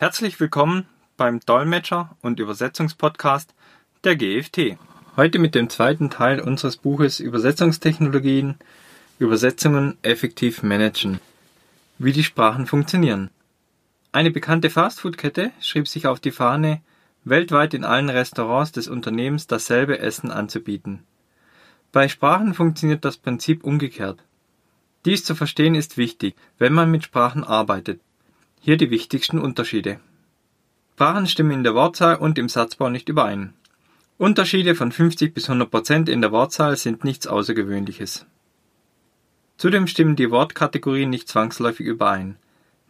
Herzlich willkommen beim Dolmetscher- und Übersetzungspodcast der GFT. Heute mit dem zweiten Teil unseres Buches Übersetzungstechnologien, Übersetzungen effektiv managen. Wie die Sprachen funktionieren. Eine bekannte Fastfood-Kette schrieb sich auf die Fahne, weltweit in allen Restaurants des Unternehmens dasselbe Essen anzubieten. Bei Sprachen funktioniert das Prinzip umgekehrt. Dies zu verstehen ist wichtig, wenn man mit Sprachen arbeitet. Hier die wichtigsten Unterschiede. Sprachen stimmen in der Wortzahl und im Satzbau nicht überein. Unterschiede von 50 bis 100 Prozent in der Wortzahl sind nichts Außergewöhnliches. Zudem stimmen die Wortkategorien nicht zwangsläufig überein.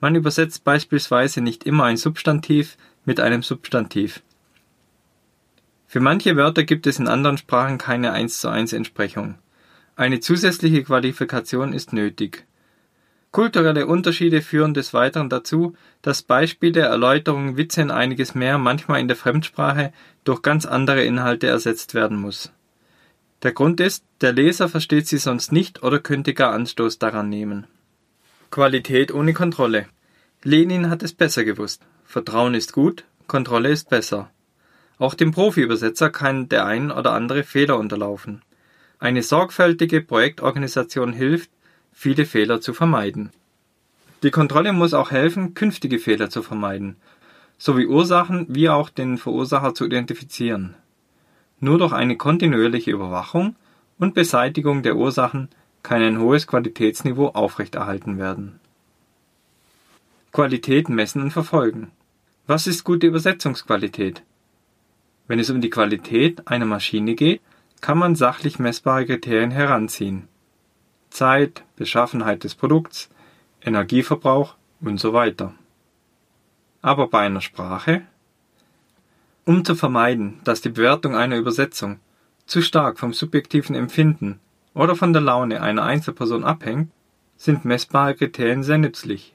Man übersetzt beispielsweise nicht immer ein Substantiv mit einem Substantiv. Für manche Wörter gibt es in anderen Sprachen keine 1 zu 1 Entsprechung. Eine zusätzliche Qualifikation ist nötig. Kulturelle Unterschiede führen des Weiteren dazu, dass Beispiele, Erläuterungen, Witze und einiges mehr manchmal in der Fremdsprache durch ganz andere Inhalte ersetzt werden muss. Der Grund ist, der Leser versteht sie sonst nicht oder könnte gar Anstoß daran nehmen. Qualität ohne Kontrolle. Lenin hat es besser gewusst. Vertrauen ist gut, Kontrolle ist besser. Auch dem Profi-Übersetzer kann der ein oder andere Fehler unterlaufen. Eine sorgfältige Projektorganisation hilft, viele Fehler zu vermeiden. Die Kontrolle muss auch helfen, künftige Fehler zu vermeiden, sowie Ursachen wie auch den Verursacher zu identifizieren. Nur durch eine kontinuierliche Überwachung und Beseitigung der Ursachen kann ein hohes Qualitätsniveau aufrechterhalten werden. Qualität messen und verfolgen. Was ist gute Übersetzungsqualität? Wenn es um die Qualität einer Maschine geht, kann man sachlich messbare Kriterien heranziehen. Zeit, Beschaffenheit des Produkts, Energieverbrauch und so weiter. Aber bei einer Sprache? Um zu vermeiden, dass die Bewertung einer Übersetzung zu stark vom subjektiven Empfinden oder von der Laune einer Einzelperson abhängt, sind messbare Kriterien sehr nützlich.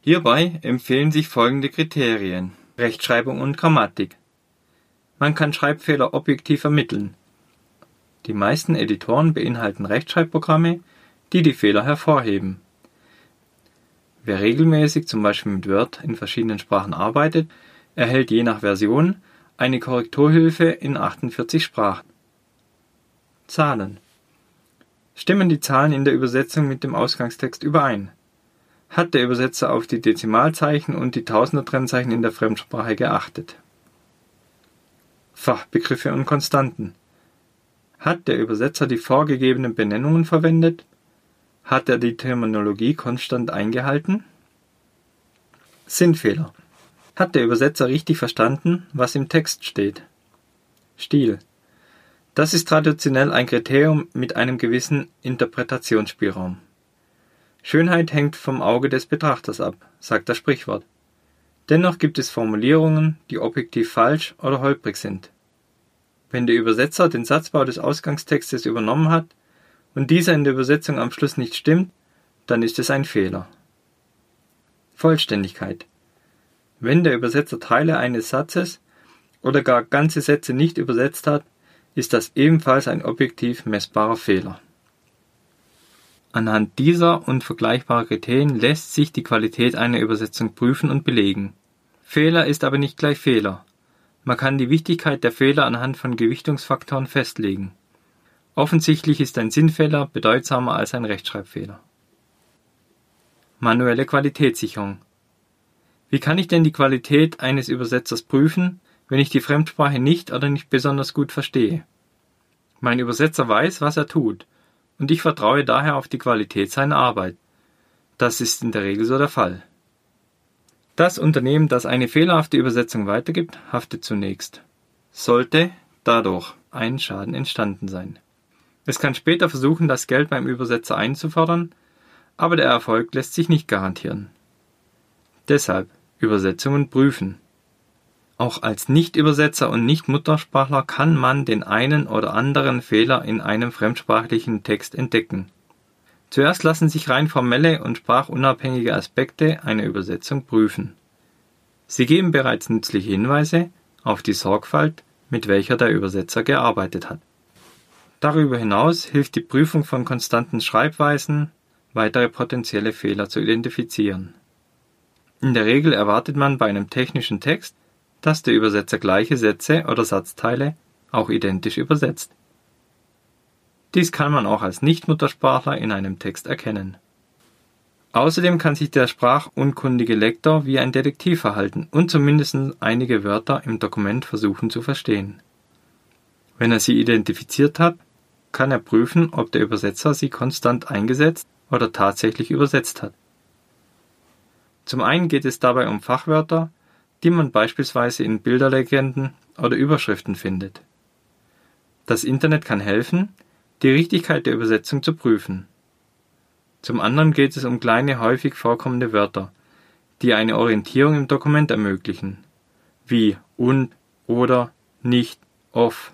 Hierbei empfehlen sich folgende Kriterien Rechtschreibung und Grammatik. Man kann Schreibfehler objektiv ermitteln. Die meisten Editoren beinhalten Rechtschreibprogramme, die die Fehler hervorheben. Wer regelmäßig zum Beispiel mit Word in verschiedenen Sprachen arbeitet, erhält je nach Version eine Korrekturhilfe in 48 Sprachen. Zahlen Stimmen die Zahlen in der Übersetzung mit dem Ausgangstext überein? Hat der Übersetzer auf die Dezimalzeichen und die Tausender-Trennzeichen in der Fremdsprache geachtet? Fachbegriffe und Konstanten. Hat der Übersetzer die vorgegebenen Benennungen verwendet? Hat er die Terminologie konstant eingehalten? Sinnfehler. Hat der Übersetzer richtig verstanden, was im Text steht? Stil. Das ist traditionell ein Kriterium mit einem gewissen Interpretationsspielraum. Schönheit hängt vom Auge des Betrachters ab, sagt das Sprichwort. Dennoch gibt es Formulierungen, die objektiv falsch oder holprig sind. Wenn der Übersetzer den Satzbau des Ausgangstextes übernommen hat und dieser in der Übersetzung am Schluss nicht stimmt, dann ist es ein Fehler. Vollständigkeit. Wenn der Übersetzer Teile eines Satzes oder gar ganze Sätze nicht übersetzt hat, ist das ebenfalls ein objektiv messbarer Fehler. Anhand dieser und vergleichbarer Kriterien lässt sich die Qualität einer Übersetzung prüfen und belegen. Fehler ist aber nicht gleich Fehler. Man kann die Wichtigkeit der Fehler anhand von Gewichtungsfaktoren festlegen. Offensichtlich ist ein Sinnfehler bedeutsamer als ein Rechtschreibfehler. Manuelle Qualitätssicherung. Wie kann ich denn die Qualität eines Übersetzers prüfen, wenn ich die Fremdsprache nicht oder nicht besonders gut verstehe? Mein Übersetzer weiß, was er tut, und ich vertraue daher auf die Qualität seiner Arbeit. Das ist in der Regel so der Fall. Das Unternehmen, das eine fehlerhafte Übersetzung weitergibt, haftet zunächst. Sollte dadurch ein Schaden entstanden sein. Es kann später versuchen, das Geld beim Übersetzer einzufordern, aber der Erfolg lässt sich nicht garantieren. Deshalb Übersetzungen prüfen. Auch als Nichtübersetzer und Nichtmuttersprachler kann man den einen oder anderen Fehler in einem fremdsprachlichen Text entdecken. Zuerst lassen sich rein formelle und sprachunabhängige Aspekte einer Übersetzung prüfen. Sie geben bereits nützliche Hinweise auf die Sorgfalt, mit welcher der Übersetzer gearbeitet hat. Darüber hinaus hilft die Prüfung von konstanten Schreibweisen, weitere potenzielle Fehler zu identifizieren In der Regel erwartet man bei einem technischen Text, dass der Übersetzer gleiche Sätze oder Satzteile auch identisch übersetzt. Dies kann man auch als Nichtmuttersprachler in einem Text erkennen. Außerdem kann sich der sprachunkundige Lektor wie ein Detektiv verhalten und zumindest einige Wörter im Dokument versuchen zu verstehen. Wenn er sie identifiziert hat, kann er prüfen, ob der Übersetzer sie konstant eingesetzt oder tatsächlich übersetzt hat. Zum einen geht es dabei um Fachwörter, die man beispielsweise in Bilderlegenden oder Überschriften findet. Das Internet kann helfen, die Richtigkeit der Übersetzung zu prüfen. Zum anderen geht es um kleine häufig vorkommende Wörter, die eine Orientierung im Dokument ermöglichen, wie und, oder, nicht, off.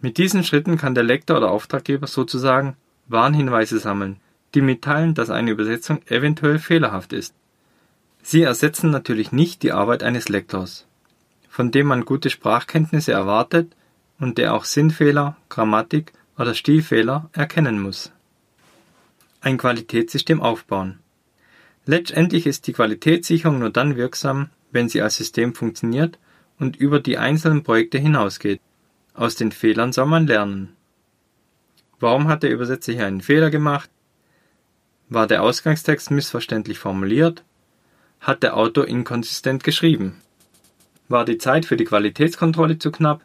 Mit diesen Schritten kann der Lektor oder Auftraggeber sozusagen Warnhinweise sammeln, die mitteilen, dass eine Übersetzung eventuell fehlerhaft ist. Sie ersetzen natürlich nicht die Arbeit eines Lektors, von dem man gute Sprachkenntnisse erwartet und der auch Sinnfehler, Grammatik oder Stilfehler erkennen muss ein Qualitätssystem aufbauen. Letztendlich ist die Qualitätssicherung nur dann wirksam, wenn sie als System funktioniert und über die einzelnen Projekte hinausgeht. Aus den Fehlern soll man lernen. Warum hat der Übersetzer hier einen Fehler gemacht? War der Ausgangstext missverständlich formuliert? Hat der Autor inkonsistent geschrieben? War die Zeit für die Qualitätskontrolle zu knapp?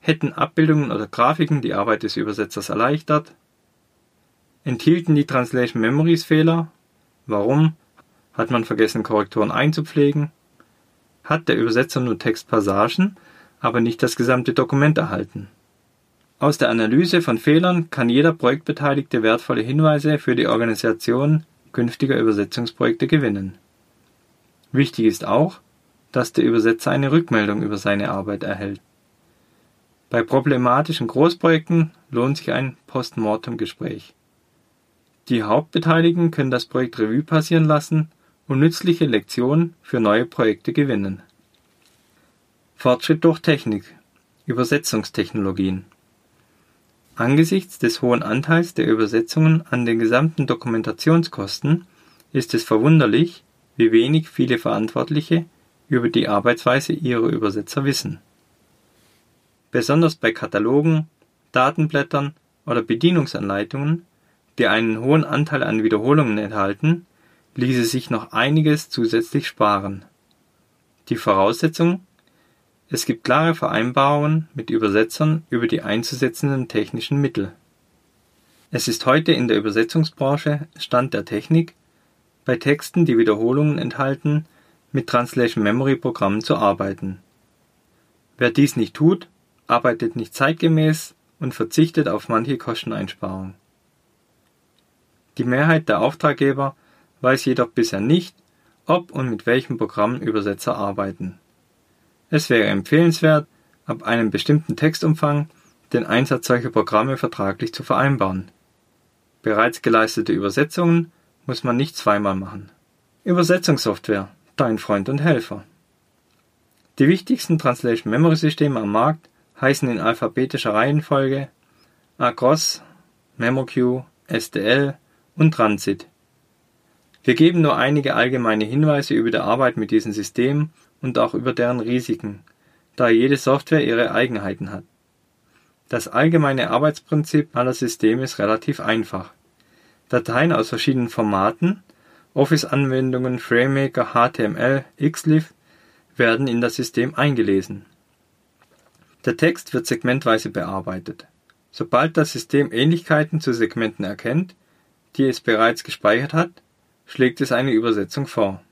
Hätten Abbildungen oder Grafiken die Arbeit des Übersetzers erleichtert? Enthielten die Translation Memories Fehler? Warum? Hat man vergessen, Korrekturen einzupflegen? Hat der Übersetzer nur Textpassagen, aber nicht das gesamte Dokument erhalten? Aus der Analyse von Fehlern kann jeder Projektbeteiligte wertvolle Hinweise für die Organisation künftiger Übersetzungsprojekte gewinnen. Wichtig ist auch, dass der Übersetzer eine Rückmeldung über seine Arbeit erhält. Bei problematischen Großprojekten lohnt sich ein Postmortem-Gespräch. Die Hauptbeteiligten können das Projekt Revue passieren lassen und nützliche Lektionen für neue Projekte gewinnen. Fortschritt durch Technik Übersetzungstechnologien Angesichts des hohen Anteils der Übersetzungen an den gesamten Dokumentationskosten ist es verwunderlich, wie wenig viele Verantwortliche über die Arbeitsweise ihrer Übersetzer wissen. Besonders bei Katalogen, Datenblättern oder Bedienungsanleitungen die einen hohen Anteil an Wiederholungen enthalten, ließe sich noch einiges zusätzlich sparen. Die Voraussetzung Es gibt klare Vereinbarungen mit Übersetzern über die einzusetzenden technischen Mittel. Es ist heute in der Übersetzungsbranche Stand der Technik, bei Texten, die Wiederholungen enthalten, mit Translation Memory Programmen zu arbeiten. Wer dies nicht tut, arbeitet nicht zeitgemäß und verzichtet auf manche Kosteneinsparung die Mehrheit der Auftraggeber weiß jedoch bisher nicht, ob und mit welchem Programm Übersetzer arbeiten. Es wäre empfehlenswert, ab einem bestimmten Textumfang den Einsatz solcher Programme vertraglich zu vereinbaren. Bereits geleistete Übersetzungen muss man nicht zweimal machen. Übersetzungssoftware, dein Freund und Helfer. Die wichtigsten Translation Memory Systeme am Markt heißen in alphabetischer Reihenfolge Across, MemoQ, STL, und Transit. Wir geben nur einige allgemeine Hinweise über die Arbeit mit diesen Systemen und auch über deren Risiken, da jede Software ihre Eigenheiten hat. Das allgemeine Arbeitsprinzip aller Systeme ist relativ einfach. Dateien aus verschiedenen Formaten, Office-Anwendungen, FrameMaker, HTML, Xlif werden in das System eingelesen. Der Text wird segmentweise bearbeitet. Sobald das System Ähnlichkeiten zu Segmenten erkennt, die es bereits gespeichert hat, schlägt es eine Übersetzung vor.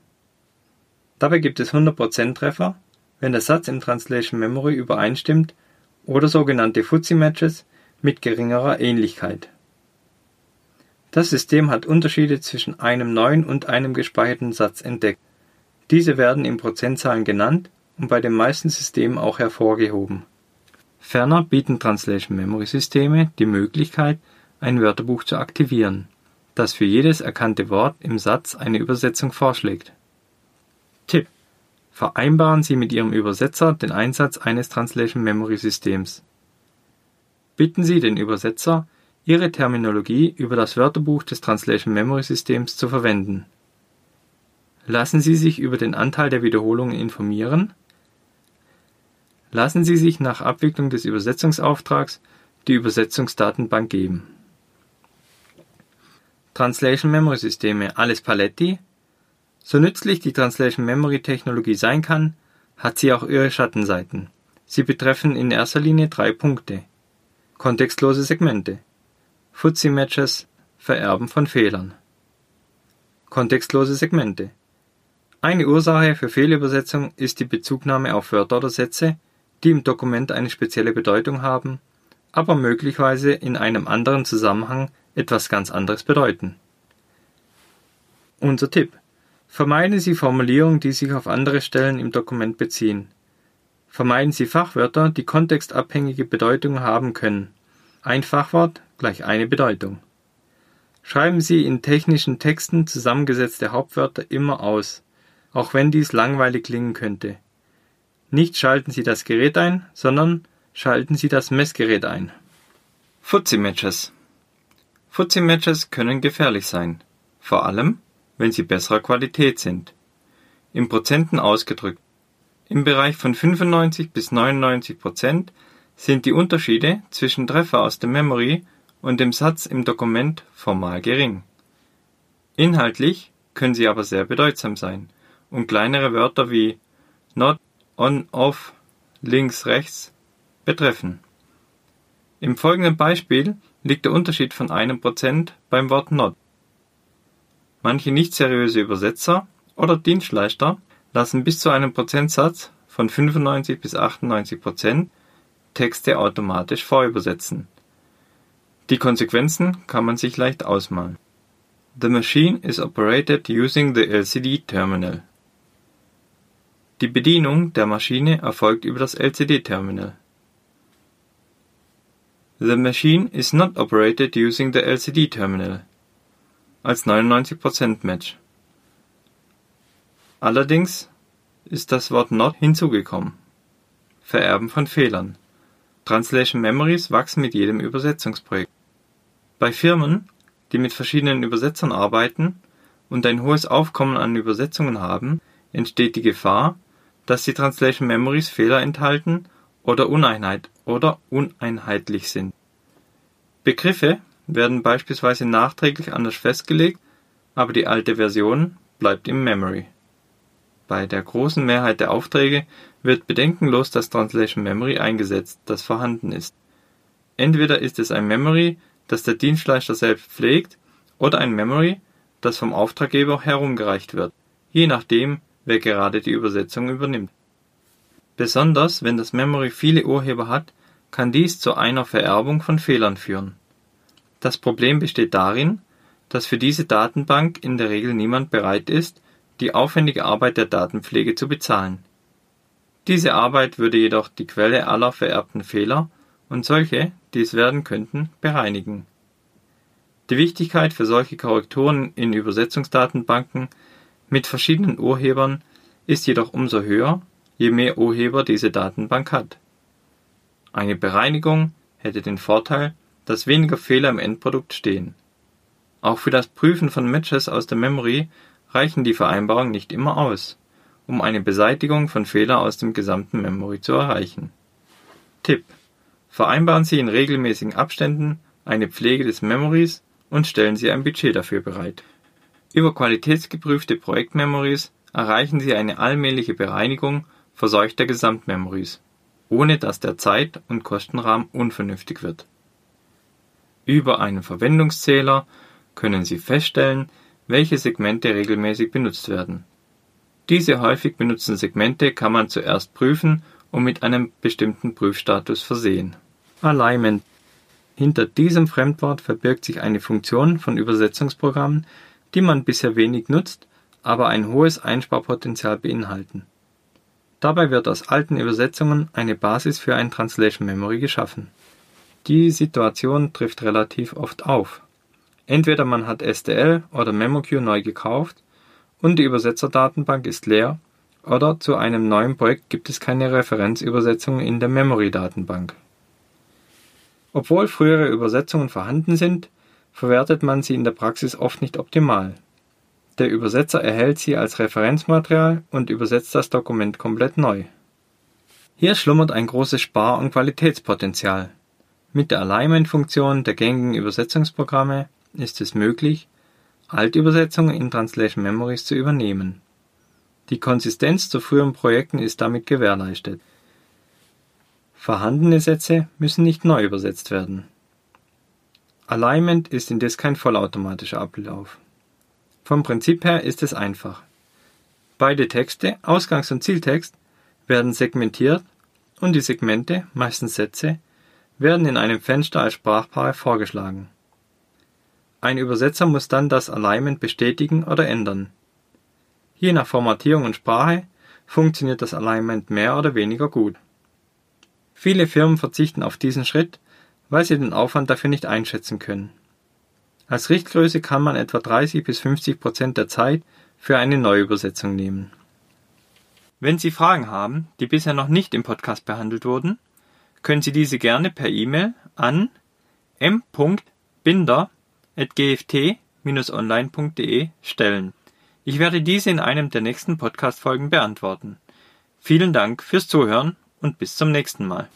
Dabei gibt es 100% Treffer, wenn der Satz im Translation Memory übereinstimmt oder sogenannte Fuzzy-Matches mit geringerer Ähnlichkeit. Das System hat Unterschiede zwischen einem neuen und einem gespeicherten Satz entdeckt. Diese werden in Prozentzahlen genannt und bei den meisten Systemen auch hervorgehoben. Ferner bieten Translation Memory Systeme die Möglichkeit, ein Wörterbuch zu aktivieren das für jedes erkannte Wort im Satz eine Übersetzung vorschlägt. Vereinbaren Sie mit Ihrem Übersetzer den Einsatz eines Translation Memory Systems. Bitten Sie den Übersetzer, Ihre Terminologie über das Wörterbuch des Translation Memory Systems zu verwenden. Lassen Sie sich über den Anteil der Wiederholungen informieren. Lassen Sie sich nach Abwicklung des Übersetzungsauftrags die Übersetzungsdatenbank geben. Translation Memory Systeme alles Paletti. So nützlich die Translation Memory Technologie sein kann, hat sie auch ihre Schattenseiten. Sie betreffen in erster Linie drei Punkte. Kontextlose Segmente. Fuzzy Matches, Vererben von Fehlern. Kontextlose Segmente. Eine Ursache für Fehlübersetzung ist die Bezugnahme auf Wörter oder Sätze, die im Dokument eine spezielle Bedeutung haben, aber möglicherweise in einem anderen Zusammenhang etwas ganz anderes bedeuten. Unser Tipp. Vermeiden Sie Formulierungen, die sich auf andere Stellen im Dokument beziehen. Vermeiden Sie Fachwörter, die kontextabhängige Bedeutungen haben können. Ein Fachwort gleich eine Bedeutung. Schreiben Sie in technischen Texten zusammengesetzte Hauptwörter immer aus, auch wenn dies langweilig klingen könnte. Nicht schalten Sie das Gerät ein, sondern schalten Sie das Messgerät ein. Fuzzy Matches Fuzzy-Matches können gefährlich sein, vor allem, wenn sie besserer Qualität sind. In Prozenten ausgedrückt. Im Bereich von 95 bis 99 Prozent sind die Unterschiede zwischen Treffer aus der Memory und dem Satz im Dokument formal gering. Inhaltlich können sie aber sehr bedeutsam sein und kleinere Wörter wie not, on, off, links, rechts betreffen. Im folgenden Beispiel liegt der Unterschied von einem Prozent beim Wort not. Manche nicht seriöse Übersetzer oder Dienstleister lassen bis zu einem Prozentsatz von 95 bis 98 Prozent Texte automatisch vorübersetzen. Die Konsequenzen kann man sich leicht ausmalen. The machine is operated using the LCD terminal. Die Bedienung der Maschine erfolgt über das LCD-Terminal. The machine is not operated using the LCD terminal als 99% Match. Allerdings ist das Wort not hinzugekommen. Vererben von Fehlern. Translation Memories wachsen mit jedem Übersetzungsprojekt. Bei Firmen, die mit verschiedenen Übersetzern arbeiten und ein hohes Aufkommen an Übersetzungen haben, entsteht die Gefahr, dass die Translation Memories Fehler enthalten oder Uneinheit oder uneinheitlich sind. Begriffe werden beispielsweise nachträglich anders festgelegt, aber die alte Version bleibt im Memory. Bei der großen Mehrheit der Aufträge wird bedenkenlos das Translation Memory eingesetzt, das vorhanden ist. Entweder ist es ein Memory, das der Dienstleister selbst pflegt, oder ein Memory, das vom Auftraggeber herumgereicht wird, je nachdem, wer gerade die Übersetzung übernimmt. Besonders wenn das Memory viele Urheber hat, kann dies zu einer Vererbung von Fehlern führen. Das Problem besteht darin, dass für diese Datenbank in der Regel niemand bereit ist, die aufwendige Arbeit der Datenpflege zu bezahlen. Diese Arbeit würde jedoch die Quelle aller vererbten Fehler und solche, die es werden könnten, bereinigen. Die Wichtigkeit für solche Korrekturen in Übersetzungsdatenbanken mit verschiedenen Urhebern ist jedoch umso höher, je mehr Urheber diese Datenbank hat. Eine Bereinigung hätte den Vorteil, dass weniger Fehler im Endprodukt stehen. Auch für das Prüfen von Matches aus der Memory reichen die Vereinbarungen nicht immer aus, um eine Beseitigung von Fehler aus dem gesamten Memory zu erreichen. Tipp: Vereinbaren Sie in regelmäßigen Abständen eine Pflege des Memories und stellen Sie ein Budget dafür bereit. Über qualitätsgeprüfte Projektmemories erreichen Sie eine allmähliche Bereinigung verseuchter Gesamtmemories ohne dass der Zeit und Kostenrahmen unvernünftig wird. Über einen Verwendungszähler können Sie feststellen, welche Segmente regelmäßig benutzt werden. Diese häufig benutzten Segmente kann man zuerst prüfen und mit einem bestimmten Prüfstatus versehen. Alignment Hinter diesem Fremdwort verbirgt sich eine Funktion von Übersetzungsprogrammen, die man bisher wenig nutzt, aber ein hohes Einsparpotenzial beinhalten Dabei wird aus alten Übersetzungen eine Basis für ein Translation Memory geschaffen. Die Situation trifft relativ oft auf. Entweder man hat STL oder MemoQ neu gekauft und die Übersetzerdatenbank ist leer oder zu einem neuen Projekt gibt es keine Referenzübersetzungen in der Memory-Datenbank. Obwohl frühere Übersetzungen vorhanden sind, verwertet man sie in der Praxis oft nicht optimal. Der Übersetzer erhält sie als Referenzmaterial und übersetzt das Dokument komplett neu. Hier schlummert ein großes Spar- und Qualitätspotenzial. Mit der Alignment-Funktion der gängigen Übersetzungsprogramme ist es möglich, Altübersetzungen in Translation Memories zu übernehmen. Die Konsistenz zu früheren Projekten ist damit gewährleistet. Vorhandene Sätze müssen nicht neu übersetzt werden. Alignment ist indes kein vollautomatischer Ablauf. Vom Prinzip her ist es einfach. Beide Texte, Ausgangs- und Zieltext, werden segmentiert und die Segmente, meistens Sätze, werden in einem Fenster als Sprachpaare vorgeschlagen. Ein Übersetzer muss dann das Alignment bestätigen oder ändern. Je nach Formatierung und Sprache funktioniert das Alignment mehr oder weniger gut. Viele Firmen verzichten auf diesen Schritt, weil sie den Aufwand dafür nicht einschätzen können. Als Richtgröße kann man etwa 30 bis 50 Prozent der Zeit für eine Neuübersetzung nehmen. Wenn Sie Fragen haben, die bisher noch nicht im Podcast behandelt wurden, können Sie diese gerne per E-Mail an m.binder.gft-online.de stellen. Ich werde diese in einem der nächsten Podcast-Folgen beantworten. Vielen Dank fürs Zuhören und bis zum nächsten Mal.